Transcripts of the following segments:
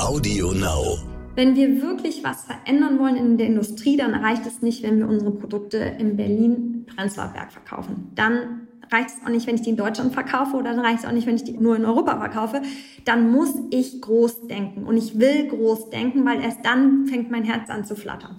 Audio Now. Wenn wir wirklich was verändern wollen in der Industrie, dann reicht es nicht, wenn wir unsere Produkte in Berlin Prenzlauer verkaufen. Dann reicht es auch nicht, wenn ich die in Deutschland verkaufe oder dann reicht es auch nicht, wenn ich die nur in Europa verkaufe. Dann muss ich groß denken und ich will groß denken, weil erst dann fängt mein Herz an zu flattern.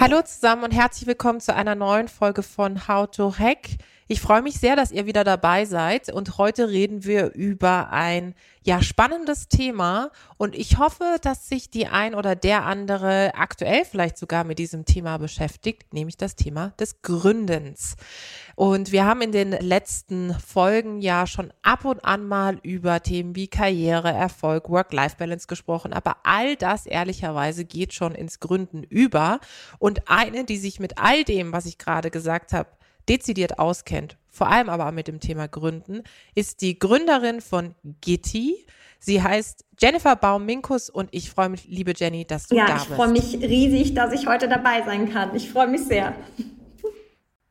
Hallo zusammen und herzlich willkommen zu einer neuen Folge von How to Hack. Ich freue mich sehr, dass ihr wieder dabei seid und heute reden wir über ein ja spannendes Thema und ich hoffe, dass sich die ein oder der andere aktuell vielleicht sogar mit diesem Thema beschäftigt, nämlich das Thema des Gründens. Und wir haben in den letzten Folgen ja schon ab und an mal über Themen wie Karriere, Erfolg, Work-Life-Balance gesprochen. Aber all das ehrlicherweise geht schon ins Gründen über. Und eine, die sich mit all dem, was ich gerade gesagt habe, dezidiert auskennt, vor allem aber mit dem Thema Gründen, ist die Gründerin von Gitti. Sie heißt Jennifer Baum-Minkus und ich freue mich, liebe Jenny, dass du ja, da bist. Ja, ich freue mich riesig, dass ich heute dabei sein kann. Ich freue mich sehr.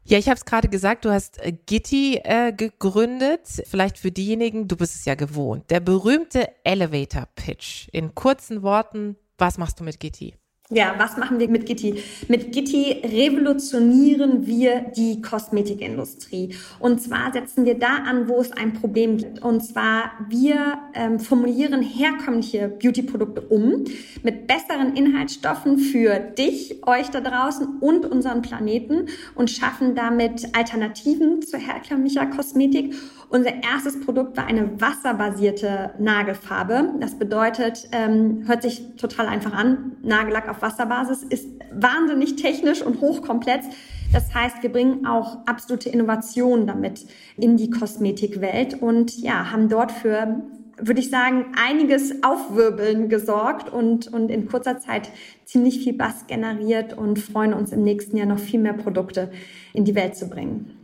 Ja, ich habe es gerade gesagt, du hast äh, Gitti äh, gegründet. Vielleicht für diejenigen, du bist es ja gewohnt. Der berühmte Elevator Pitch. In kurzen Worten, was machst du mit Gitti? Ja, was machen wir mit Gitti? Mit Gitti revolutionieren wir die Kosmetikindustrie. Und zwar setzen wir da an, wo es ein Problem gibt. Und zwar, wir ähm, formulieren herkömmliche Beauty-Produkte um mit besseren Inhaltsstoffen für dich, euch da draußen und unseren Planeten und schaffen damit Alternativen zu herkömmlicher Kosmetik. Unser erstes Produkt war eine wasserbasierte Nagelfarbe. Das bedeutet, ähm, hört sich total einfach an, Nagellack auf Wasserbasis, ist wahnsinnig technisch und hochkomplex. Das heißt, wir bringen auch absolute Innovationen damit in die Kosmetikwelt und ja, haben dort für würde ich sagen, einiges Aufwirbeln gesorgt und, und in kurzer Zeit ziemlich viel Bass generiert und freuen uns im nächsten Jahr noch viel mehr Produkte in die Welt zu bringen.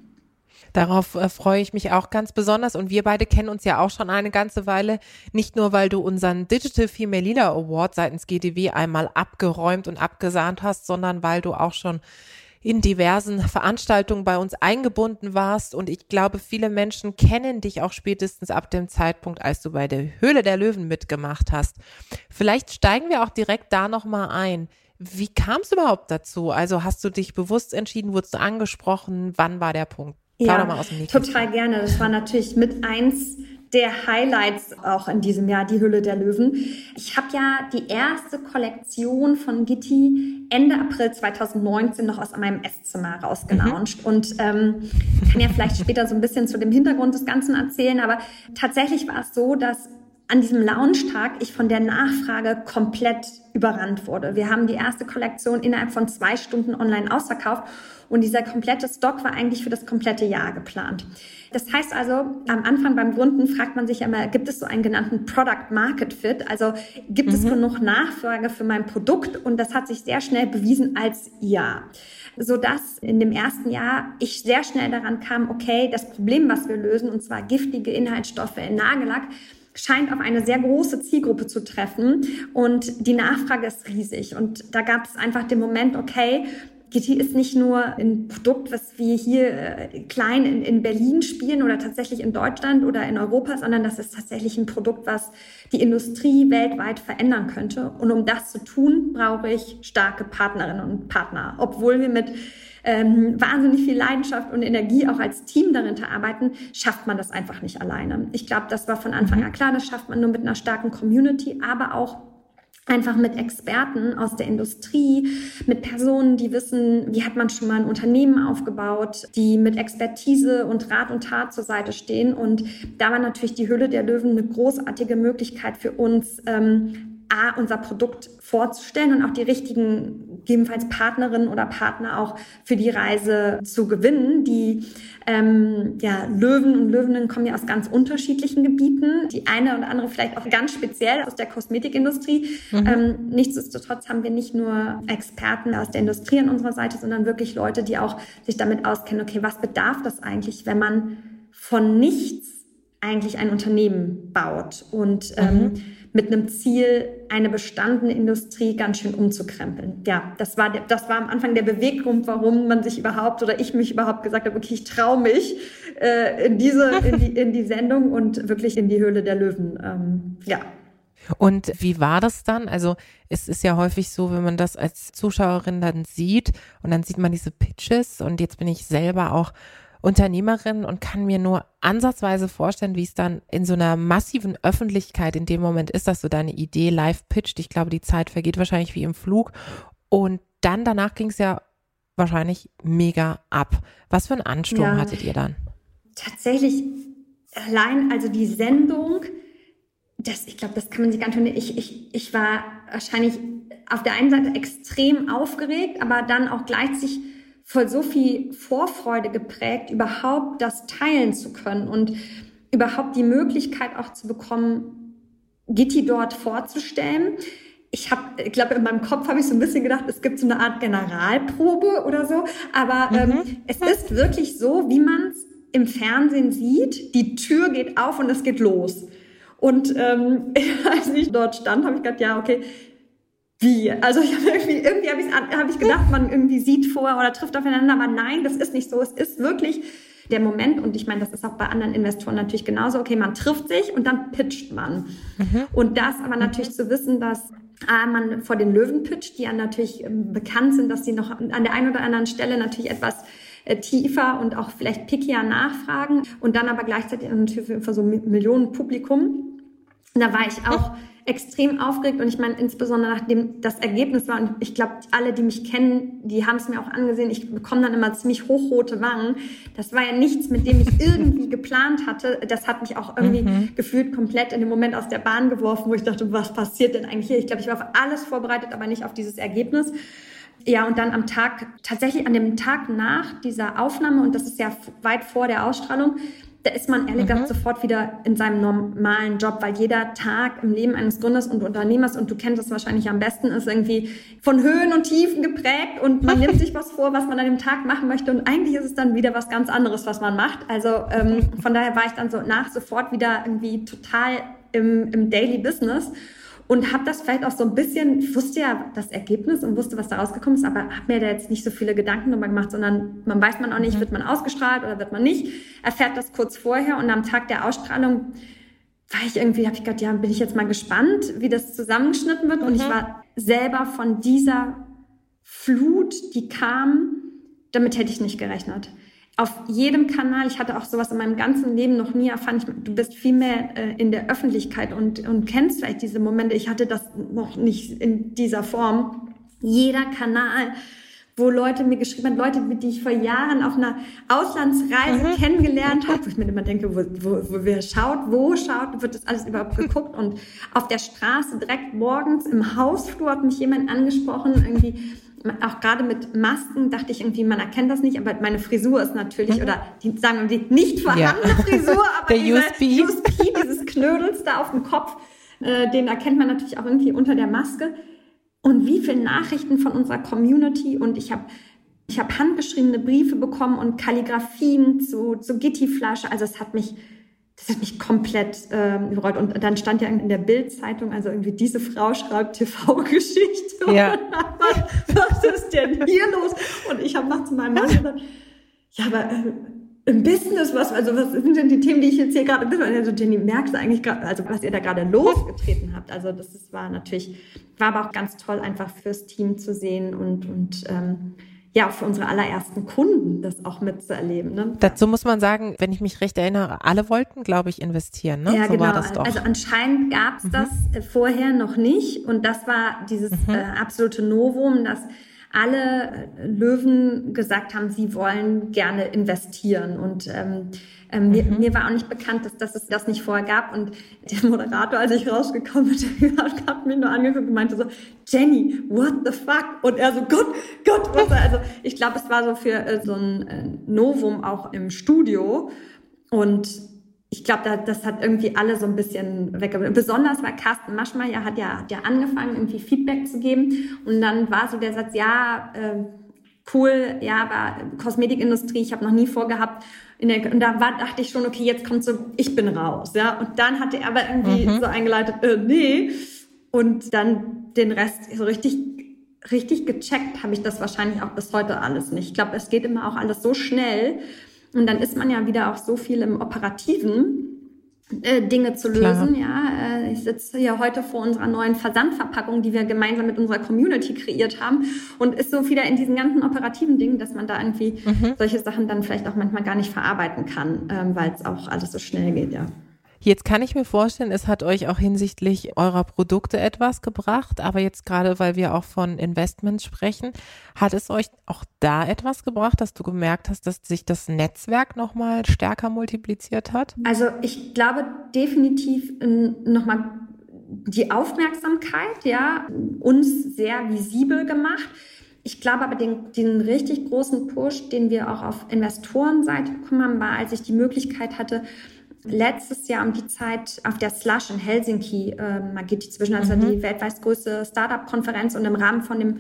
Darauf äh, freue ich mich auch ganz besonders. Und wir beide kennen uns ja auch schon eine ganze Weile. Nicht nur, weil du unseren Digital Female Leader Award seitens GDW einmal abgeräumt und abgesahnt hast, sondern weil du auch schon in diversen Veranstaltungen bei uns eingebunden warst. Und ich glaube, viele Menschen kennen dich auch spätestens ab dem Zeitpunkt, als du bei der Höhle der Löwen mitgemacht hast. Vielleicht steigen wir auch direkt da nochmal ein. Wie kam es überhaupt dazu? Also hast du dich bewusst entschieden, wurdest du angesprochen? Wann war der Punkt? Ja, total gerne. Das war natürlich mit eins der Highlights auch in diesem Jahr, die Hülle der Löwen. Ich habe ja die erste Kollektion von Gitti Ende April 2019 noch aus meinem Esszimmer rausgelauncht mhm. und ähm, kann ja vielleicht später so ein bisschen zu dem Hintergrund des Ganzen erzählen, aber tatsächlich war es so, dass an diesem Launchtag ich von der Nachfrage komplett überrannt wurde. Wir haben die erste Kollektion innerhalb von zwei Stunden online ausverkauft und dieser komplette Stock war eigentlich für das komplette Jahr geplant. Das heißt also, am Anfang beim Gründen fragt man sich immer, gibt es so einen genannten Product Market Fit? Also gibt mhm. es genug Nachfrage für mein Produkt? Und das hat sich sehr schnell bewiesen als ja so dass in dem ersten Jahr ich sehr schnell daran kam, okay, das Problem, was wir lösen, und zwar giftige Inhaltsstoffe in Nagellack, scheint auf eine sehr große Zielgruppe zu treffen und die Nachfrage ist riesig. Und da gab es einfach den Moment, okay, GT ist nicht nur ein Produkt, was wir hier äh, klein in, in, Berlin spielen oder tatsächlich in Deutschland oder in Europa, sondern das ist tatsächlich ein Produkt, was die Industrie weltweit verändern könnte. Und um das zu tun, brauche ich starke Partnerinnen und Partner. Obwohl wir mit ähm, wahnsinnig viel Leidenschaft und Energie auch als Team darinter arbeiten, schafft man das einfach nicht alleine. Ich glaube, das war von Anfang mhm. an klar, das schafft man nur mit einer starken Community, aber auch einfach mit Experten aus der Industrie, mit Personen, die wissen, wie hat man schon mal ein Unternehmen aufgebaut, die mit Expertise und Rat und Tat zur Seite stehen. Und da war natürlich die Hülle der Löwen eine großartige Möglichkeit für uns, ähm, A, unser Produkt vorzustellen und auch die richtigen gegebenenfalls Partnerinnen oder Partner auch für die Reise zu gewinnen. Die ähm, ja, Löwen und Löwinnen kommen ja aus ganz unterschiedlichen Gebieten. Die eine oder andere vielleicht auch ganz speziell aus der Kosmetikindustrie. Mhm. Ähm, nichtsdestotrotz haben wir nicht nur Experten aus der Industrie an unserer Seite, sondern wirklich Leute, die auch sich damit auskennen, okay, was bedarf das eigentlich, wenn man von nichts eigentlich ein Unternehmen baut und ähm, mhm. mit einem Ziel, eine bestandene Industrie ganz schön umzukrempeln. Ja, das war, der, das war am Anfang der Beweggrund, warum man sich überhaupt oder ich mich überhaupt gesagt habe, okay, ich traue mich äh, in, diese, in, die, in die Sendung und wirklich in die Höhle der Löwen. Ähm, ja. Und wie war das dann? Also es ist ja häufig so, wenn man das als Zuschauerin dann sieht und dann sieht man diese Pitches und jetzt bin ich selber auch Unternehmerin und kann mir nur ansatzweise vorstellen, wie es dann in so einer massiven Öffentlichkeit in dem Moment ist, dass du deine Idee live pitcht. Ich glaube, die Zeit vergeht wahrscheinlich wie im Flug. Und dann danach ging es ja wahrscheinlich mega ab. Was für einen Ansturm ja, hattet ihr dann? Tatsächlich allein, also die Sendung, das, ich glaube, das kann man sich gar nicht ich, ich, ich war wahrscheinlich auf der einen Seite extrem aufgeregt, aber dann auch gleichzeitig voll so viel Vorfreude geprägt, überhaupt das teilen zu können und überhaupt die Möglichkeit auch zu bekommen, Gitti dort vorzustellen. Ich habe, ich glaube, in meinem Kopf habe ich so ein bisschen gedacht, es gibt so eine Art Generalprobe oder so, aber mhm. ähm, es ist wirklich so, wie man es im Fernsehen sieht. Die Tür geht auf und es geht los. Und ähm, als ich dort stand, habe ich gedacht, ja, okay, wie? Also ich habe irgendwie, irgendwie habe ich, hab ich gedacht, man irgendwie sieht vor oder trifft aufeinander, aber nein, das ist nicht so. Es ist wirklich der Moment, und ich meine, das ist auch bei anderen Investoren natürlich genauso, okay, man trifft sich und dann pitcht man. Mhm. Und das aber natürlich zu wissen, dass äh, man vor den Löwen pitcht, die ja natürlich ähm, bekannt sind, dass sie noch an der einen oder anderen Stelle natürlich etwas äh, tiefer und auch vielleicht pickier nachfragen und dann aber gleichzeitig natürlich für so Millionen Publikum. Da war ich auch extrem aufgeregt und ich meine insbesondere nachdem das Ergebnis war und ich glaube alle, die mich kennen, die haben es mir auch angesehen. Ich bekomme dann immer ziemlich hochrote Wangen. Das war ja nichts, mit dem ich irgendwie geplant hatte. Das hat mich auch irgendwie mhm. gefühlt komplett in dem Moment aus der Bahn geworfen, wo ich dachte, was passiert denn eigentlich hier? Ich glaube, ich war auf alles vorbereitet, aber nicht auf dieses Ergebnis. Ja, und dann am Tag, tatsächlich an dem Tag nach dieser Aufnahme, und das ist ja weit vor der Ausstrahlung, da ist man ehrlich gesagt mhm. sofort wieder in seinem normalen Job, weil jeder Tag im Leben eines Gründers und Unternehmers, und du kennst das wahrscheinlich am besten, ist irgendwie von Höhen und Tiefen geprägt und man nimmt sich was vor, was man an dem Tag machen möchte und eigentlich ist es dann wieder was ganz anderes, was man macht. Also ähm, von daher war ich dann so nach sofort wieder irgendwie total im, im Daily Business und habe das vielleicht auch so ein bisschen, ich wusste ja das Ergebnis und wusste, was da rausgekommen ist, aber habe mir da jetzt nicht so viele Gedanken drüber gemacht, sondern man weiß man auch nicht, mhm. wird man ausgestrahlt oder wird man nicht, erfährt das kurz vorher und am Tag der Ausstrahlung war ich irgendwie, habe ich gedacht, ja, bin ich jetzt mal gespannt, wie das zusammengeschnitten wird mhm. und ich mhm. war selber von dieser Flut, die kam, damit hätte ich nicht gerechnet auf jedem Kanal, ich hatte auch sowas in meinem ganzen Leben noch nie erfahren, ich, du bist viel mehr äh, in der Öffentlichkeit und, und kennst vielleicht diese Momente. Ich hatte das noch nicht in dieser Form. Jeder Kanal, wo Leute mir geschrieben haben, Leute, die ich vor Jahren auf einer Auslandsreise mhm. kennengelernt habe, wo ich mir immer denke, wo, wo, wo wer schaut, wo schaut, wird das alles überhaupt geguckt und auf der Straße direkt morgens im Hausflur hat mich jemand angesprochen, irgendwie auch gerade mit Masken dachte ich irgendwie, man erkennt das nicht, aber meine Frisur ist natürlich, mhm. oder die, sagen wir die nicht vorhandene ja. Frisur, aber Der diese USP. USP, dieses Knödels da auf dem Kopf, äh, den erkennt man natürlich auch irgendwie unter der Maske. Und wie viele Nachrichten von unserer Community und ich habe ich habe handgeschriebene Briefe bekommen und Kalligrafien zu, zu Gitti-Flasche. Also es hat mich das hat mich komplett ähm, gerollt. Und dann stand ja in der Bildzeitung, also irgendwie diese Frau schreibt TV-Geschichte. Ja. was, was ist denn hier los? Und ich habe nachts zu meinem Mann gesagt, ja, aber äh, im Business, was, also was sind denn die Themen, die ich jetzt hier gerade bin? Und er so, Jenny, merkst du eigentlich gerade, also was ihr da gerade losgetreten habt? Also das ist, war natürlich, war aber auch ganz toll, einfach fürs Team zu sehen und, und ähm, ja, für unsere allerersten Kunden das auch mitzuerleben. Ne? Dazu muss man sagen, wenn ich mich recht erinnere, alle wollten, glaube ich, investieren. Ne? Ja, so genau. Also anscheinend gab es mhm. das äh, vorher noch nicht und das war dieses mhm. äh, absolute Novum, dass alle Löwen gesagt haben, sie wollen gerne investieren. Und ähm, ähm, mir, mhm. mir, war auch nicht bekannt, dass, dass, es das nicht vorher gab. Und der Moderator, als ich rausgekommen bin, hat mich nur angeguckt und meinte so, Jenny, what the fuck? Und er so, Gott, Gott, was? Also ich glaube, es war so für äh, so ein äh, Novum auch im Studio. Und ich glaube, da, das hat irgendwie alle so ein bisschen weggebracht. Besonders weil Carsten Maschmeyer hat ja, hat ja angefangen, irgendwie Feedback zu geben. Und dann war so der Satz, ja, äh, cool, ja, aber Kosmetikindustrie, ich habe noch nie vorgehabt. Der, und da war, dachte ich schon, okay, jetzt kommt so, ich bin raus, ja. Und dann hatte er aber irgendwie mhm. so eingeleitet, äh, nee. Und dann den Rest so richtig, richtig gecheckt habe ich das wahrscheinlich auch bis heute alles nicht. Ich glaube, es geht immer auch alles so schnell. Und dann ist man ja wieder auch so viel im Operativen, äh, Dinge zu lösen. Klar. Ja, äh, ich sitze hier heute vor unserer neuen Versandverpackung, die wir gemeinsam mit unserer Community kreiert haben und ist so wieder in diesen ganzen operativen Dingen, dass man da irgendwie mhm. solche Sachen dann vielleicht auch manchmal gar nicht verarbeiten kann, ähm, weil es auch alles so schnell geht. Ja. Jetzt kann ich mir vorstellen, es hat euch auch hinsichtlich eurer Produkte etwas gebracht, aber jetzt gerade, weil wir auch von Investments sprechen, hat es euch auch da etwas gebracht, dass du gemerkt hast, dass sich das Netzwerk nochmal stärker multipliziert hat? Also ich glaube definitiv nochmal die Aufmerksamkeit, ja, uns sehr visibel gemacht. Ich glaube aber, den, den richtig großen Push, den wir auch auf Investorenseite bekommen haben, war, als ich die Möglichkeit hatte, letztes Jahr um die Zeit auf der Slush in Helsinki, äh, Magiti zwischen, also mhm. die weltweit größte Startup-Konferenz und im Rahmen von dem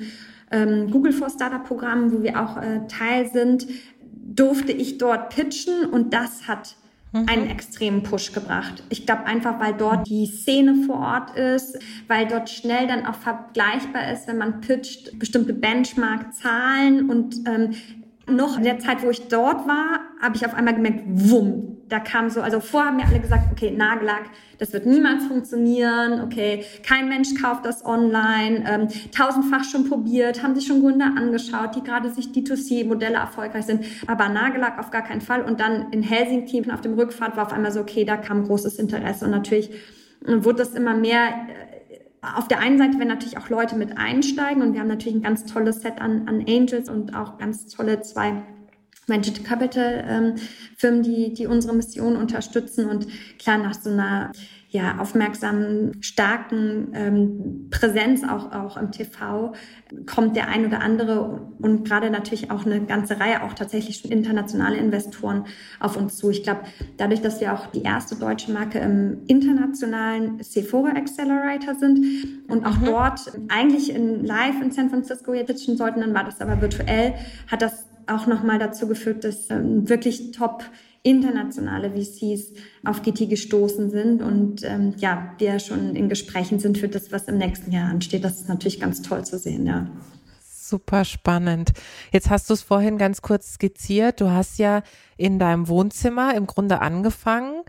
ähm, Google for Startup-Programm, wo wir auch äh, Teil sind, durfte ich dort pitchen und das hat mhm. einen extremen Push gebracht. Ich glaube einfach, weil dort die Szene vor Ort ist, weil dort schnell dann auch vergleichbar ist, wenn man pitcht, bestimmte Benchmark-Zahlen und ähm, noch in der Zeit, wo ich dort war, habe ich auf einmal gemerkt, wumm, da kam so, also vorher haben mir alle gesagt, okay, Nagellack, das wird niemals funktionieren, okay, kein Mensch kauft das online, ähm, tausendfach schon probiert, haben sich schon Gründer angeschaut, die gerade sich D2C-Modelle erfolgreich sind, aber Nagellack auf gar keinen Fall. Und dann in Helsinki auf dem Rückfahrt war auf einmal so, okay, da kam großes Interesse. Und natürlich äh, wurde das immer mehr äh, auf der einen Seite werden natürlich auch Leute mit einsteigen. Und wir haben natürlich ein ganz tolles Set an, an Angels und auch ganz tolle zwei Venture Capital ähm, Firmen, die, die unsere Mission unterstützen und klar nach so einer ja, aufmerksamen, starken ähm, Präsenz auch, auch im TV kommt der ein oder andere und gerade natürlich auch eine ganze Reihe, auch tatsächlich schon internationale Investoren auf uns zu. Ich glaube, dadurch, dass wir auch die erste deutsche Marke im internationalen Sephora Accelerator sind und auch mhm. dort eigentlich in live in San Francisco jetzt pitchen sollten, dann war das aber virtuell, hat das auch nochmal dazu geführt, dass ähm, wirklich top internationale VCs auf GT gestoßen sind und ähm, ja, wir schon in Gesprächen sind für das, was im nächsten Jahr ansteht. Das ist natürlich ganz toll zu sehen, ja. Super spannend. Jetzt hast du es vorhin ganz kurz skizziert. Du hast ja in deinem Wohnzimmer im Grunde angefangen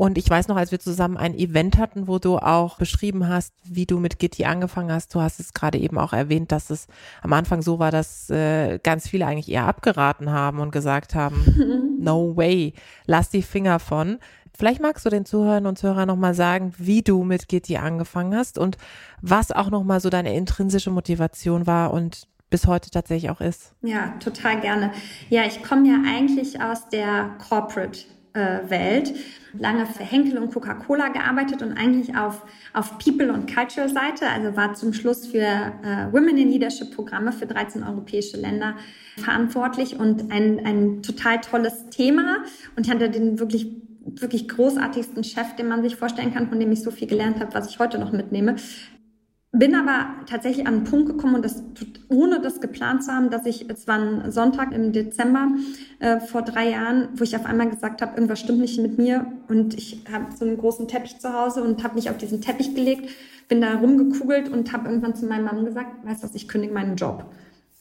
und ich weiß noch, als wir zusammen ein Event hatten, wo du auch beschrieben hast, wie du mit Gitti angefangen hast. Du hast es gerade eben auch erwähnt, dass es am Anfang so war, dass äh, ganz viele eigentlich eher abgeraten haben und gesagt haben, no way, lass die Finger von. Vielleicht magst du den Zuhörern und Zuhörern nochmal sagen, wie du mit Gitti angefangen hast und was auch nochmal so deine intrinsische Motivation war und bis heute tatsächlich auch ist. Ja, total gerne. Ja, ich komme ja eigentlich aus der Corporate Welt, lange für Henkel und Coca-Cola gearbeitet und eigentlich auf, auf People- und Cultural-Seite, also war zum Schluss für äh, Women in Leadership-Programme für 13 europäische Länder verantwortlich und ein, ein total tolles Thema. Und hatte den wirklich wirklich großartigsten Chef, den man sich vorstellen kann, von dem ich so viel gelernt habe, was ich heute noch mitnehme. Bin aber tatsächlich an einen Punkt gekommen und das ohne das geplant zu haben, dass ich, es war ein Sonntag im Dezember äh, vor drei Jahren, wo ich auf einmal gesagt habe, irgendwas stimmt nicht mit mir und ich habe so einen großen Teppich zu Hause und habe mich auf diesen Teppich gelegt, bin da rumgekugelt und habe irgendwann zu meinem Mann gesagt, weißt du was, ich kündige meinen Job.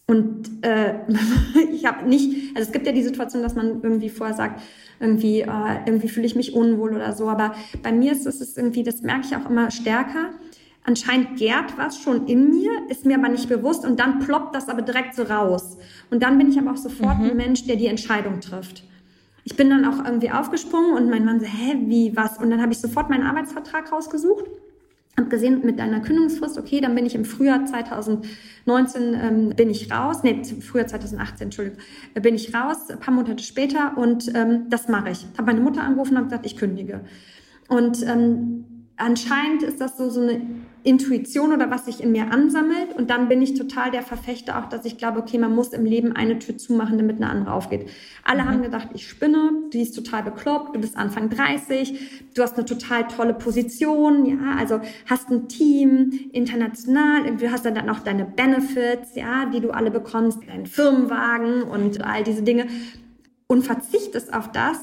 Und äh, ich habe nicht, also es gibt ja die Situation, dass man irgendwie vorher sagt, irgendwie, äh, irgendwie fühle ich mich unwohl oder so, aber bei mir ist es irgendwie, das merke ich auch immer stärker anscheinend gärt was schon in mir, ist mir aber nicht bewusst und dann ploppt das aber direkt so raus. Und dann bin ich aber auch sofort mhm. ein Mensch, der die Entscheidung trifft. Ich bin dann auch irgendwie aufgesprungen und mein Mann so, hä, wie, was? Und dann habe ich sofort meinen Arbeitsvertrag rausgesucht habe gesehen, mit deiner Kündigungsfrist, okay, dann bin ich im Frühjahr 2019 ähm, bin ich raus, nee, Frühjahr 2018, Entschuldigung, äh, bin ich raus, ein paar Monate später und ähm, das mache ich. Habe meine Mutter angerufen und habe gesagt, ich kündige. Und ähm, anscheinend ist das so, so eine Intuition oder was sich in mir ansammelt. Und dann bin ich total der Verfechter auch, dass ich glaube, okay, man muss im Leben eine Tür zumachen, damit eine andere aufgeht. Alle mhm. haben gedacht, ich spinne, du bist total bekloppt, du bist Anfang 30, du hast eine total tolle Position, ja, also hast ein Team, international, du hast dann auch deine Benefits, ja, die du alle bekommst, deinen Firmenwagen und all diese Dinge und verzichtest auf das,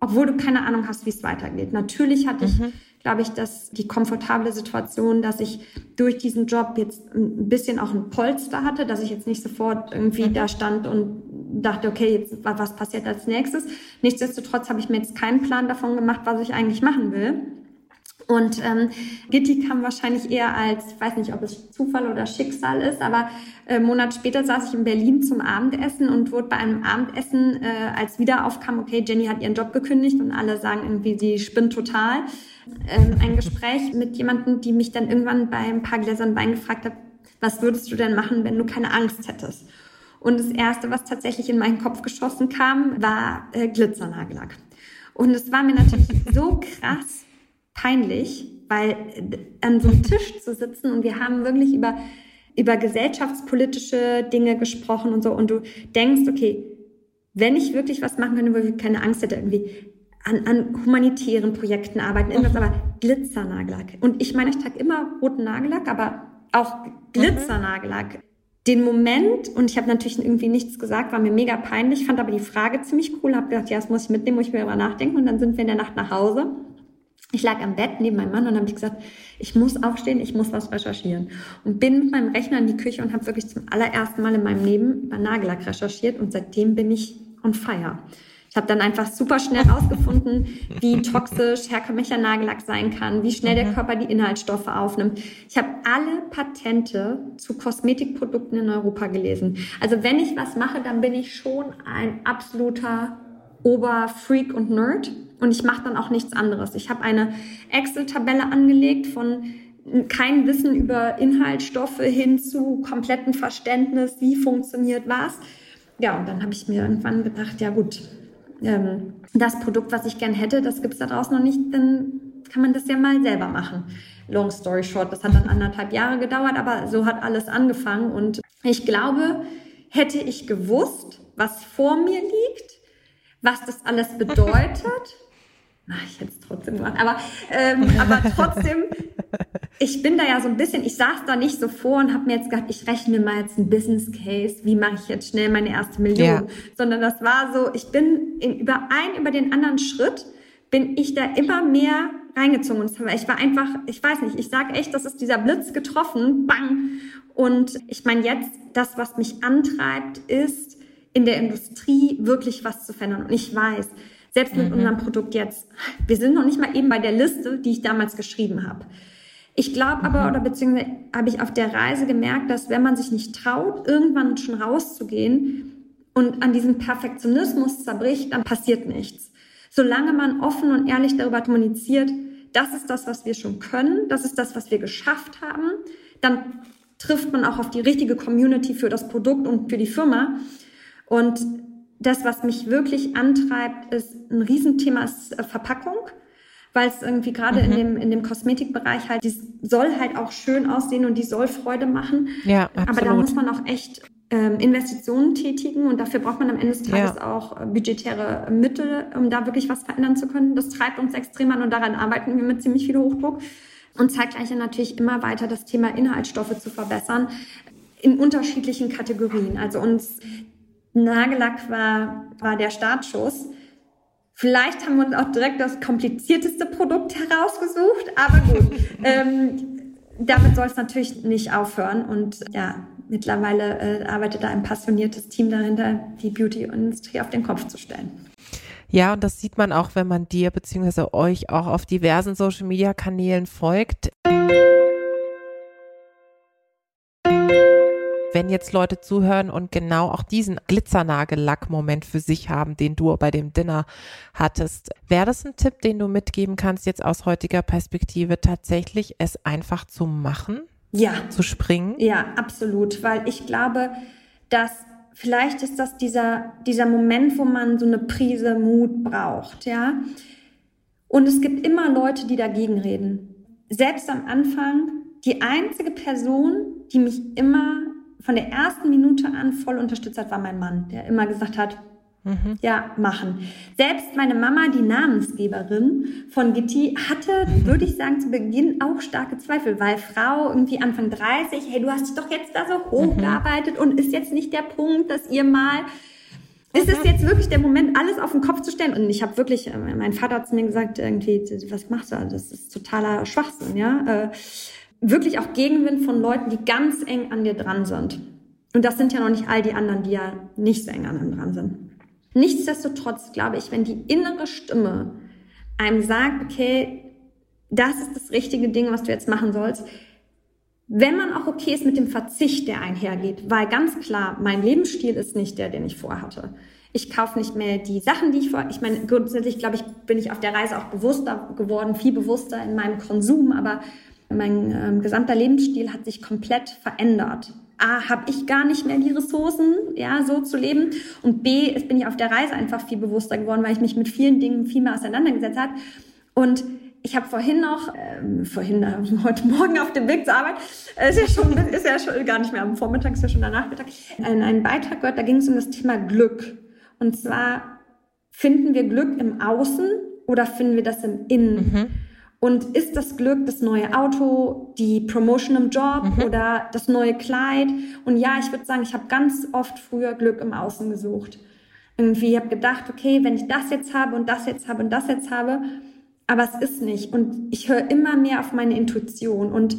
obwohl du keine Ahnung hast, wie es weitergeht. Natürlich hatte ich mhm glaube ich, dass die komfortable Situation, dass ich durch diesen Job jetzt ein bisschen auch ein Polster hatte, dass ich jetzt nicht sofort irgendwie mhm. da stand und dachte, okay, jetzt was passiert als nächstes. Nichtsdestotrotz habe ich mir jetzt keinen Plan davon gemacht, was ich eigentlich machen will. Und ähm, Gitti kam wahrscheinlich eher als, ich weiß nicht, ob es Zufall oder Schicksal ist, aber äh, Monat später saß ich in Berlin zum Abendessen und wurde bei einem Abendessen, äh, als wieder aufkam, okay, Jenny hat ihren Job gekündigt und alle sagen irgendwie, sie spinnt total, ähm, ein Gespräch mit jemandem, die mich dann irgendwann bei ein paar Gläsern Wein gefragt hat, was würdest du denn machen, wenn du keine Angst hättest? Und das Erste, was tatsächlich in meinen Kopf geschossen kam, war äh, Glitzernagellack. Und es war mir natürlich so krass peinlich, weil äh, an so einem Tisch zu sitzen und wir haben wirklich über, über gesellschaftspolitische Dinge gesprochen und so und du denkst, okay, wenn ich wirklich was machen könnte, wo ich keine Angst hätte, irgendwie an, an humanitären Projekten arbeiten, irgendwas, mhm. aber Glitzernagellack. Und ich meine, ich trage immer roten Nagellack, aber auch Glitzernagellack. Den Moment, und ich habe natürlich irgendwie nichts gesagt, war mir mega peinlich, fand aber die Frage ziemlich cool, habe gedacht, ja, das muss ich mitnehmen, muss ich mir darüber nachdenken. Und dann sind wir in der Nacht nach Hause. Ich lag am Bett neben meinem Mann und habe gesagt, ich muss aufstehen, ich muss was recherchieren. Und bin mit meinem Rechner in die Küche und habe wirklich zum allerersten Mal in meinem Leben über Nagellack recherchiert und seitdem bin ich on fire. Ich habe dann einfach super schnell rausgefunden, wie toxisch Herkömmlicher Nagellack sein kann, wie schnell der mhm. Körper die Inhaltsstoffe aufnimmt. Ich habe alle Patente zu Kosmetikprodukten in Europa gelesen. Also wenn ich was mache, dann bin ich schon ein absoluter Oberfreak und Nerd und ich mache dann auch nichts anderes. Ich habe eine Excel-Tabelle angelegt von kein Wissen über Inhaltsstoffe hin zu kompletten Verständnis, wie funktioniert was. Ja, und dann habe ich mir irgendwann gedacht, ja gut, ähm, das Produkt, was ich gern hätte, das gibt's da draußen noch nicht, dann kann man das ja mal selber machen. Long story short, das hat dann anderthalb Jahre gedauert, aber so hat alles angefangen. Und ich glaube, hätte ich gewusst, was vor mir liegt, was das alles bedeutet, na, ich hätte es trotzdem gemacht, aber, ähm, aber trotzdem, ich bin da ja so ein bisschen, ich saß da nicht so vor und habe mir jetzt gedacht, ich rechne mal jetzt einen Business Case, wie mache ich jetzt schnell meine erste Million, ja. sondern das war so, ich bin in, über einen, über den anderen Schritt, bin ich da immer mehr reingezogen. Und ich war einfach, ich weiß nicht, ich sage echt, das ist dieser Blitz getroffen, bang. Und ich meine jetzt, das, was mich antreibt, ist, in der Industrie wirklich was zu verändern. Und ich weiß, selbst mit mhm. unserem Produkt jetzt. Wir sind noch nicht mal eben bei der Liste, die ich damals geschrieben habe. Ich glaube aber, mhm. oder beziehungsweise habe ich auf der Reise gemerkt, dass wenn man sich nicht traut, irgendwann schon rauszugehen und an diesem Perfektionismus zerbricht, dann passiert nichts. Solange man offen und ehrlich darüber kommuniziert, das ist das, was wir schon können, das ist das, was wir geschafft haben, dann trifft man auch auf die richtige Community für das Produkt und für die Firma. Und das, was mich wirklich antreibt, ist ein Riesenthema ist äh, Verpackung, weil es irgendwie gerade mhm. in dem in dem Kosmetikbereich halt, die soll halt auch schön aussehen und die soll Freude machen. Ja, absolut. Aber da muss man auch echt ähm, Investitionen tätigen und dafür braucht man am Ende des Tages ja. auch äh, budgetäre Mittel, um da wirklich was verändern zu können. Das treibt uns extrem an und daran arbeiten wir mit ziemlich viel Hochdruck. Und zeitgleich natürlich immer weiter das Thema Inhaltsstoffe zu verbessern in unterschiedlichen Kategorien. Also uns Nagellack war, war der Startschuss. Vielleicht haben wir uns auch direkt das komplizierteste Produkt herausgesucht, aber gut. ähm, damit soll es natürlich nicht aufhören. Und ja, mittlerweile äh, arbeitet da ein passioniertes Team dahinter, die Beauty-Industrie auf den Kopf zu stellen. Ja, und das sieht man auch, wenn man dir bzw. euch auch auf diversen Social-Media-Kanälen folgt. Wenn jetzt Leute zuhören und genau auch diesen Glitzernagellack-Moment für sich haben, den du bei dem Dinner hattest, wäre das ein Tipp, den du mitgeben kannst, jetzt aus heutiger Perspektive, tatsächlich es einfach zu machen? Ja. Zu springen? Ja, absolut, weil ich glaube, dass vielleicht ist das dieser, dieser Moment, wo man so eine Prise Mut braucht, ja. Und es gibt immer Leute, die dagegen reden. Selbst am Anfang, die einzige Person, die mich immer von der ersten Minute an voll unterstützt hat, war mein Mann, der immer gesagt hat, mhm. ja, machen. Selbst meine Mama, die Namensgeberin von Gitti, hatte, würde ich sagen, zu Beginn auch starke Zweifel, weil Frau irgendwie Anfang 30, hey, du hast dich doch jetzt da so hochgearbeitet mhm. und ist jetzt nicht der Punkt, dass ihr mal ist es jetzt wirklich der Moment, alles auf den Kopf zu stellen? Und ich habe wirklich, äh, mein Vater hat zu mir gesagt, irgendwie, was machst du? Das ist totaler Schwachsinn, ja. Wirklich auch Gegenwind von Leuten, die ganz eng an dir dran sind. Und das sind ja noch nicht all die anderen, die ja nicht so eng an einem dran sind. Nichtsdestotrotz glaube ich, wenn die innere Stimme einem sagt, okay, das ist das richtige Ding, was du jetzt machen sollst, wenn man auch okay ist mit dem Verzicht, der einhergeht, weil ganz klar, mein Lebensstil ist nicht der, den ich vorhatte. Ich kaufe nicht mehr die Sachen, die ich vor. Ich meine, grundsätzlich glaube ich, bin ich auf der Reise auch bewusster geworden, viel bewusster in meinem Konsum, aber mein ähm, gesamter Lebensstil hat sich komplett verändert. A, habe ich gar nicht mehr die Ressourcen, ja, so zu leben. Und B, bin ich auf der Reise einfach viel bewusster geworden, weil ich mich mit vielen Dingen viel mehr auseinandergesetzt habe. Und ich habe vorhin noch, ähm, vorhin, äh, heute Morgen auf dem Weg zur Arbeit, äh, ist ja schon, ist ja schon gar nicht mehr am Vormittag, ist ja schon der Nachmittag, einen, einen Beitrag gehört, da ging es um das Thema Glück. Und zwar, finden wir Glück im Außen oder finden wir das im Innen? Mhm. Und ist das Glück das neue Auto, die Promotion im Job mhm. oder das neue Kleid? Und ja, ich würde sagen, ich habe ganz oft früher Glück im Außen gesucht. Irgendwie habe gedacht, okay, wenn ich das jetzt habe und das jetzt habe und das jetzt habe, aber es ist nicht. Und ich höre immer mehr auf meine Intuition und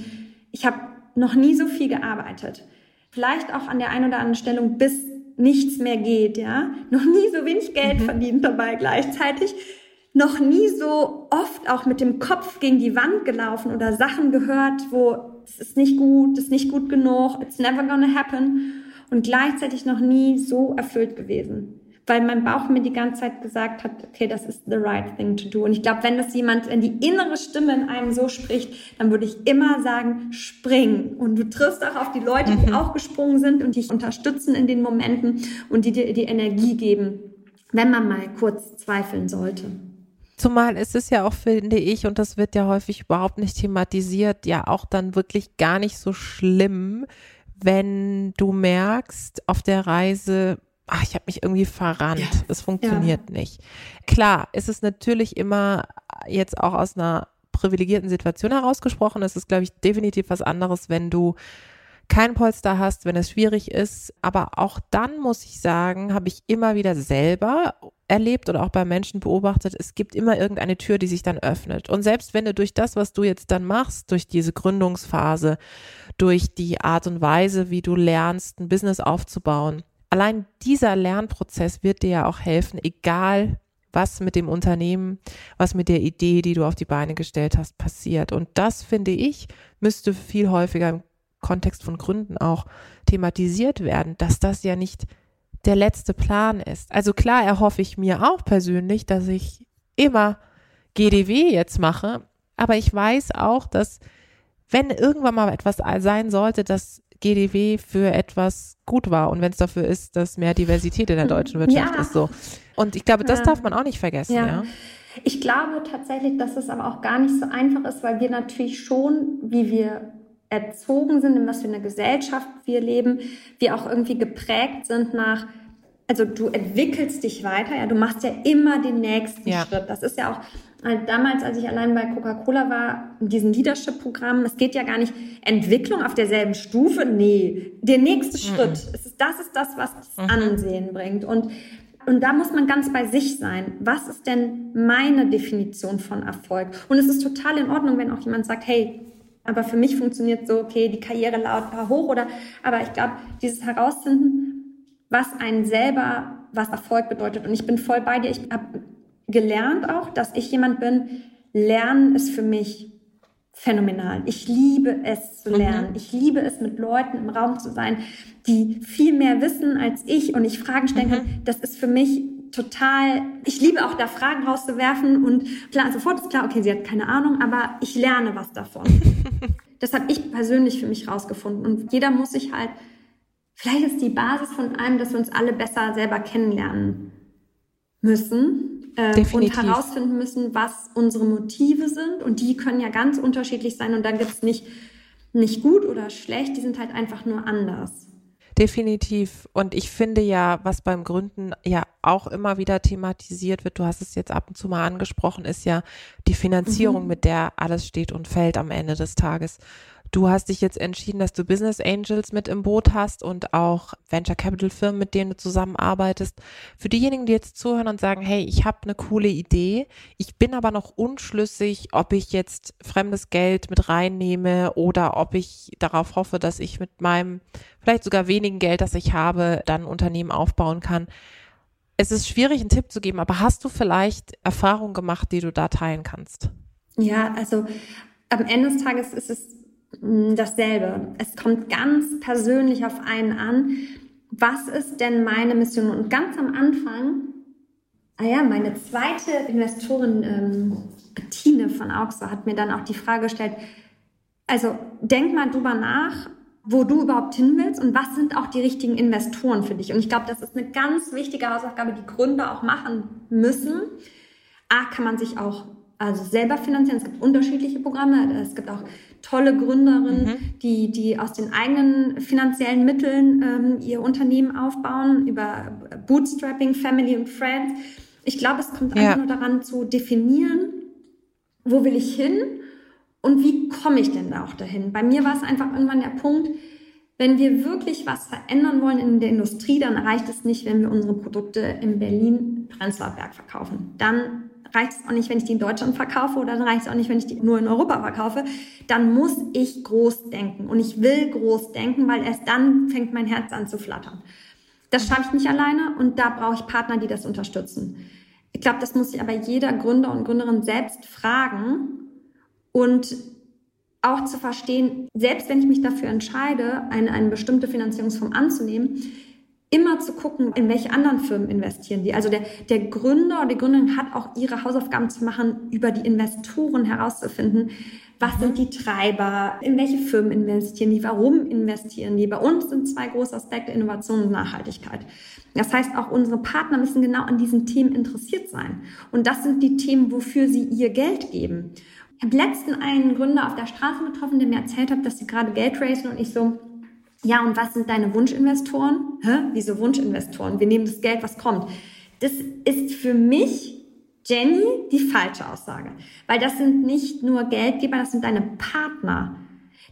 ich habe noch nie so viel gearbeitet. Vielleicht auch an der einen oder anderen Stellung, bis nichts mehr geht, ja. Noch nie so wenig Geld mhm. verdient dabei gleichzeitig noch nie so oft auch mit dem Kopf gegen die Wand gelaufen oder Sachen gehört, wo es ist nicht gut, es ist nicht gut genug, it's never gonna happen und gleichzeitig noch nie so erfüllt gewesen. Weil mein Bauch mir die ganze Zeit gesagt hat, okay, das ist the right thing to do. Und ich glaube, wenn das jemand in die innere Stimme in einem so spricht, dann würde ich immer sagen, spring. Und du triffst auch auf die Leute, die mhm. auch gesprungen sind und dich unterstützen in den Momenten und die dir die Energie geben, wenn man mal kurz zweifeln sollte. Zumal ist es ja auch, finde ich, und das wird ja häufig überhaupt nicht thematisiert, ja auch dann wirklich gar nicht so schlimm, wenn du merkst auf der Reise, ach, ich habe mich irgendwie verrannt, ja. es funktioniert ja. nicht. Klar, ist es natürlich immer jetzt auch aus einer privilegierten Situation herausgesprochen, es ist, glaube ich, definitiv was anderes, wenn du kein Polster hast, wenn es schwierig ist. Aber auch dann muss ich sagen, habe ich immer wieder selber erlebt oder auch bei Menschen beobachtet, es gibt immer irgendeine Tür, die sich dann öffnet. Und selbst wenn du durch das, was du jetzt dann machst, durch diese Gründungsphase, durch die Art und Weise, wie du lernst, ein Business aufzubauen, allein dieser Lernprozess wird dir ja auch helfen, egal was mit dem Unternehmen, was mit der Idee, die du auf die Beine gestellt hast, passiert. Und das, finde ich, müsste viel häufiger im Kontext von Gründen auch thematisiert werden, dass das ja nicht der letzte Plan ist. Also klar erhoffe ich mir auch persönlich, dass ich immer GDW jetzt mache, aber ich weiß auch, dass wenn irgendwann mal etwas sein sollte, dass GDW für etwas gut war und wenn es dafür ist, dass mehr Diversität in der deutschen Wirtschaft ja. ist so. Und ich glaube, das ja. darf man auch nicht vergessen, ja. ja. Ich glaube tatsächlich, dass es aber auch gar nicht so einfach ist, weil wir natürlich schon, wie wir erzogen sind, in was für eine Gesellschaft wir leben, wir auch irgendwie geprägt sind nach, also du entwickelst dich weiter, ja, du machst ja immer den nächsten ja. Schritt. Das ist ja auch äh, damals, als ich allein bei Coca-Cola war, in diesem Leadership-Programm, es geht ja gar nicht Entwicklung auf derselben Stufe, nee, der nächste mhm. Schritt, ist, das ist das, was das mhm. Ansehen bringt und und da muss man ganz bei sich sein. Was ist denn meine Definition von Erfolg? Und es ist total in Ordnung, wenn auch jemand sagt, hey, aber für mich funktioniert so, okay, die Karriere laut hoch oder, aber ich glaube, dieses Herausfinden, was einen selber, was Erfolg bedeutet. Und ich bin voll bei dir. Ich habe gelernt auch, dass ich jemand bin, Lernen ist für mich phänomenal. Ich liebe es zu mhm. lernen. Mhm. Ich liebe es, mit Leuten im Raum zu sein, die viel mehr wissen als ich und ich Fragen stellen kann. Mhm. Das ist für mich total, ich liebe auch da Fragen rauszuwerfen und klar, sofort ist klar, okay, sie hat keine Ahnung, aber ich lerne was davon. das habe ich persönlich für mich rausgefunden und jeder muss sich halt, vielleicht ist die Basis von allem, dass wir uns alle besser selber kennenlernen müssen äh, und herausfinden müssen, was unsere Motive sind und die können ja ganz unterschiedlich sein und dann gibt es nicht, nicht gut oder schlecht, die sind halt einfach nur anders. Definitiv. Und ich finde ja, was beim Gründen ja auch immer wieder thematisiert wird, du hast es jetzt ab und zu mal angesprochen, ist ja die Finanzierung, mhm. mit der alles steht und fällt am Ende des Tages. Du hast dich jetzt entschieden, dass du Business Angels mit im Boot hast und auch Venture Capital Firmen, mit denen du zusammenarbeitest. Für diejenigen, die jetzt zuhören und sagen, hey, ich habe eine coole Idee, ich bin aber noch unschlüssig, ob ich jetzt fremdes Geld mit reinnehme oder ob ich darauf hoffe, dass ich mit meinem vielleicht sogar wenigen Geld, das ich habe, dann Unternehmen aufbauen kann. Es ist schwierig, einen Tipp zu geben, aber hast du vielleicht Erfahrungen gemacht, die du da teilen kannst? Ja, also am Ende des Tages ist es dasselbe. Es kommt ganz persönlich auf einen an. Was ist denn meine Mission? Und ganz am Anfang, ah ja, meine zweite Investorin, ähm, Bettine von Auxo, hat mir dann auch die Frage gestellt, also denk mal drüber nach, wo du überhaupt hin willst und was sind auch die richtigen Investoren für dich. Und ich glaube, das ist eine ganz wichtige Hausaufgabe, die Gründer auch machen müssen. A, kann man sich auch also selber finanzieren. Es gibt unterschiedliche Programme. Es gibt auch tolle Gründerinnen, mhm. die, die aus den eigenen finanziellen Mitteln ähm, ihr Unternehmen aufbauen, über Bootstrapping, Family und Friends. Ich glaube, es kommt ja. einfach nur daran zu definieren, wo will ich hin und wie komme ich denn da auch dahin. Bei mir war es einfach irgendwann der Punkt, wenn wir wirklich was verändern wollen in der Industrie, dann reicht es nicht, wenn wir unsere Produkte in Berlin Prenzlauer Berg verkaufen. Dann reicht es auch nicht, wenn ich die in Deutschland verkaufe oder dann reicht es auch nicht, wenn ich die nur in Europa verkaufe. Dann muss ich groß denken und ich will groß denken, weil erst dann fängt mein Herz an zu flattern. Das schaffe ich nicht alleine und da brauche ich Partner, die das unterstützen. Ich glaube, das muss sich aber jeder Gründer und Gründerin selbst fragen und auch zu verstehen, selbst wenn ich mich dafür entscheide, eine, eine bestimmte Finanzierungsform anzunehmen, immer zu gucken, in welche anderen Firmen investieren die. Also der, der Gründer oder die Gründerin hat auch ihre Hausaufgaben zu machen, über die Investoren herauszufinden, was sind die Treiber, in welche Firmen investieren die, warum investieren die. Bei uns sind zwei große Aspekte Innovation und Nachhaltigkeit. Das heißt, auch unsere Partner müssen genau an diesen Themen interessiert sein. Und das sind die Themen, wofür sie ihr Geld geben. Ich habe letztens einen Gründer auf der Straße getroffen, der mir erzählt hat, dass sie gerade Geld raisen und ich so, ja, und was sind deine Wunschinvestoren? Hä? Wieso Wunschinvestoren? Wir nehmen das Geld, was kommt. Das ist für mich, Jenny, die falsche Aussage. Weil das sind nicht nur Geldgeber, das sind deine Partner.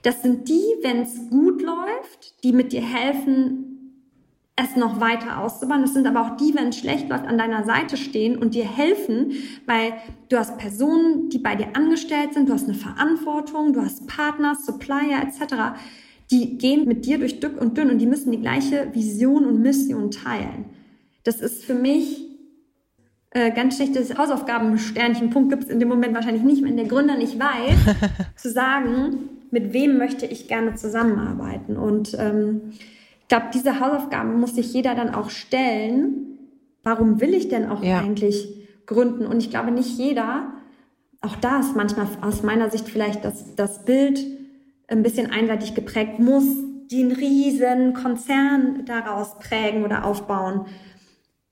Das sind die, wenn es gut läuft, die mit dir helfen, es noch weiter auszubauen. Das sind aber auch die, wenn es schlecht läuft, an deiner Seite stehen und dir helfen, weil du hast Personen, die bei dir angestellt sind, du hast eine Verantwortung, du hast Partner, Supplier etc die gehen mit dir durch Dück und Dünn und die müssen die gleiche Vision und Mission teilen. Das ist für mich äh, ganz schlechtes Hausaufgabensternchen. Punkt gibt es in dem Moment wahrscheinlich nicht, wenn der Gründer nicht weiß, zu sagen, mit wem möchte ich gerne zusammenarbeiten. Und ähm, ich glaube, diese Hausaufgaben muss sich jeder dann auch stellen. Warum will ich denn auch ja. eigentlich gründen? Und ich glaube, nicht jeder, auch da ist manchmal aus meiner Sicht vielleicht das, das Bild, ein bisschen einseitig geprägt, muss den riesen Konzern daraus prägen oder aufbauen.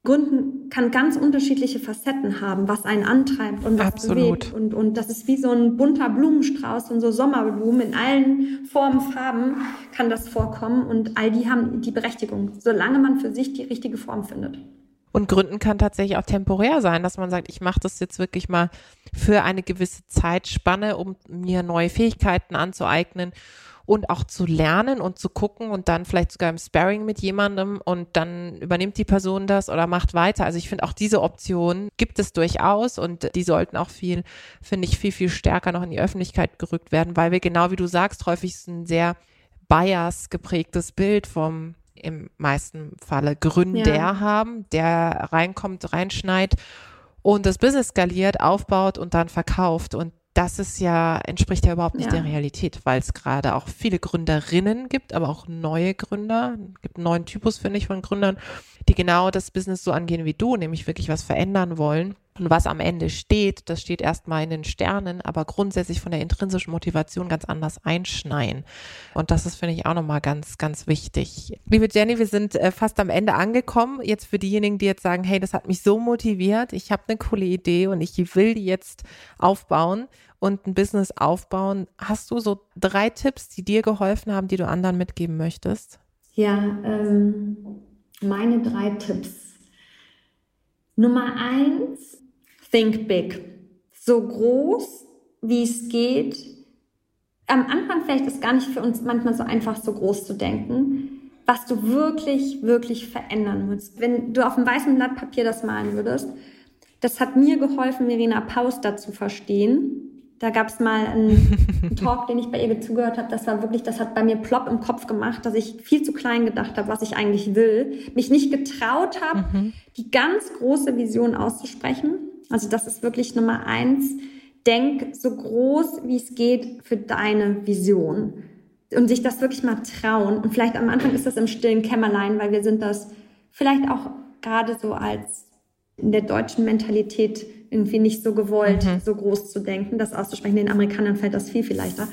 Gründen kann ganz unterschiedliche Facetten haben, was einen antreibt und was Absolut. bewegt. Und, und das ist wie so ein bunter Blumenstrauß und so Sommerblumen in allen Formen, Farben kann das vorkommen und all die haben die Berechtigung, solange man für sich die richtige Form findet. Und Gründen kann tatsächlich auch temporär sein, dass man sagt, ich mache das jetzt wirklich mal für eine gewisse Zeitspanne, um mir neue Fähigkeiten anzueignen und auch zu lernen und zu gucken und dann vielleicht sogar im Sparring mit jemandem und dann übernimmt die Person das oder macht weiter. Also ich finde auch diese Option gibt es durchaus und die sollten auch viel, finde ich, viel, viel stärker noch in die Öffentlichkeit gerückt werden, weil wir genau wie du sagst, häufig ein sehr bias geprägtes Bild vom im meisten Falle Gründer ja. haben, der reinkommt, reinschneit und das Business skaliert, aufbaut und dann verkauft. Und das ist ja, entspricht ja überhaupt nicht ja. der Realität, weil es gerade auch viele Gründerinnen gibt, aber auch neue Gründer. Es gibt einen neuen Typus, finde ich, von Gründern, die genau das Business so angehen wie du, nämlich wirklich was verändern wollen. Und was am Ende steht, das steht erstmal in den Sternen, aber grundsätzlich von der intrinsischen Motivation ganz anders einschneien. Und das ist, finde ich, auch nochmal ganz, ganz wichtig. Liebe Jenny, wir sind äh, fast am Ende angekommen. Jetzt für diejenigen, die jetzt sagen, hey, das hat mich so motiviert, ich habe eine coole Idee und ich will die jetzt aufbauen und ein Business aufbauen. Hast du so drei Tipps, die dir geholfen haben, die du anderen mitgeben möchtest? Ja, ähm, meine drei Tipps. Nummer eins, think big. So groß, wie es geht. Am Anfang vielleicht ist gar nicht für uns manchmal so einfach, so groß zu denken, was du wirklich, wirklich verändern musst. Wenn du auf einem weißen Blatt Papier das malen würdest, das hat mir geholfen, Verena Paus dazu verstehen. Da gab es mal einen Talk, den ich bei ihr zugehört habe. Das war wirklich, das hat bei mir plopp im Kopf gemacht, dass ich viel zu klein gedacht habe, was ich eigentlich will. Mich nicht getraut habe, mhm. die ganz große Vision auszusprechen. Also das ist wirklich Nummer eins. Denk so groß, wie es geht für deine Vision. Und sich das wirklich mal trauen. Und vielleicht am Anfang ist das im stillen Kämmerlein, weil wir sind das vielleicht auch gerade so als in der deutschen Mentalität irgendwie nicht so gewollt, mhm. so groß zu denken, das auszusprechen. Den Amerikanern fällt das viel, viel leichter.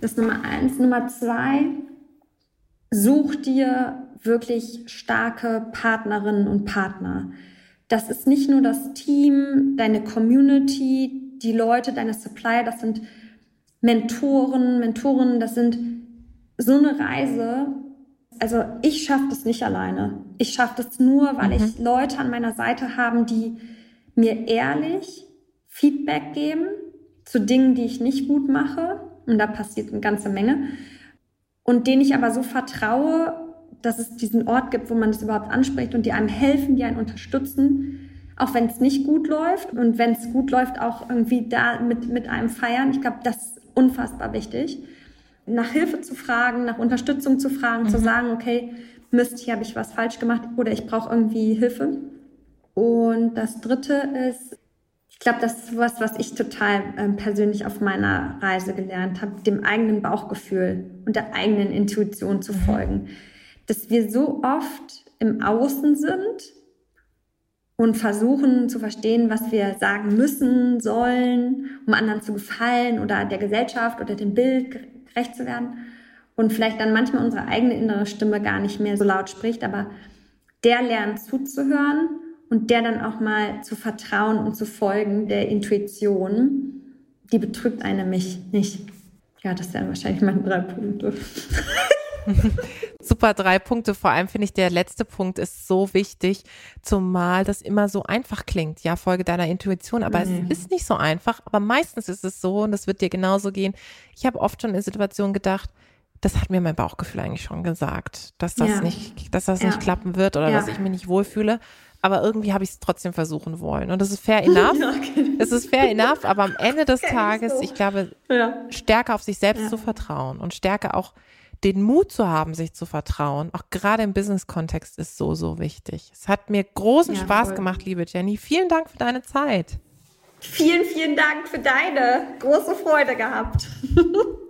Das ist Nummer eins. Nummer zwei, such dir wirklich starke Partnerinnen und Partner. Das ist nicht nur das Team, deine Community, die Leute, deine Supplier, das sind Mentoren, Mentorinnen, das sind so eine Reise. Also ich schaffe das nicht alleine. Ich schaffe das nur, weil mhm. ich Leute an meiner Seite habe, die mir ehrlich Feedback geben zu Dingen, die ich nicht gut mache. Und da passiert eine ganze Menge. Und denen ich aber so vertraue, dass es diesen Ort gibt, wo man das überhaupt anspricht und die einem helfen, die einen unterstützen, auch wenn es nicht gut läuft und wenn es gut läuft, auch irgendwie da mit, mit einem feiern. Ich glaube, das ist unfassbar wichtig. Nach Hilfe zu fragen, nach Unterstützung zu fragen, mhm. zu sagen, okay, Mist, hier habe ich was falsch gemacht oder ich brauche irgendwie Hilfe. Und das dritte ist, ich glaube, das ist was, was ich total ähm, persönlich auf meiner Reise gelernt habe, dem eigenen Bauchgefühl und der eigenen Intuition zu mhm. Dass wir so oft im Außen sind und versuchen zu verstehen, was wir sagen müssen, sollen, um anderen zu gefallen oder der Gesellschaft oder dem Bild gerecht zu werden. Und vielleicht dann manchmal unsere eigene innere Stimme gar nicht mehr so laut spricht, aber der lernt zuzuhören und der dann auch mal zu vertrauen und zu folgen, der Intuition, die betrügt einen mich nicht. Ja, das wären wahrscheinlich meine drei Punkte. Super drei Punkte. Vor allem finde ich, der letzte Punkt ist so wichtig, zumal das immer so einfach klingt. Ja, Folge deiner Intuition. Aber mhm. es ist nicht so einfach. Aber meistens ist es so, und das wird dir genauso gehen. Ich habe oft schon in Situationen gedacht, das hat mir mein Bauchgefühl eigentlich schon gesagt, dass das ja. nicht, dass das ja. nicht klappen wird oder ja. dass ich mich nicht wohlfühle aber irgendwie habe ich es trotzdem versuchen wollen. Und das ist fair enough. okay. Es ist fair enough, aber am Ende des Tages, ich glaube, stärker auf sich selbst zu vertrauen und stärker auch den Mut zu haben, sich zu vertrauen, auch gerade im Business-Kontext ist so, so wichtig. Es hat mir großen Spaß voll. gemacht, liebe Jenny. Vielen Dank für deine Zeit. Vielen, vielen Dank für deine große Freude gehabt.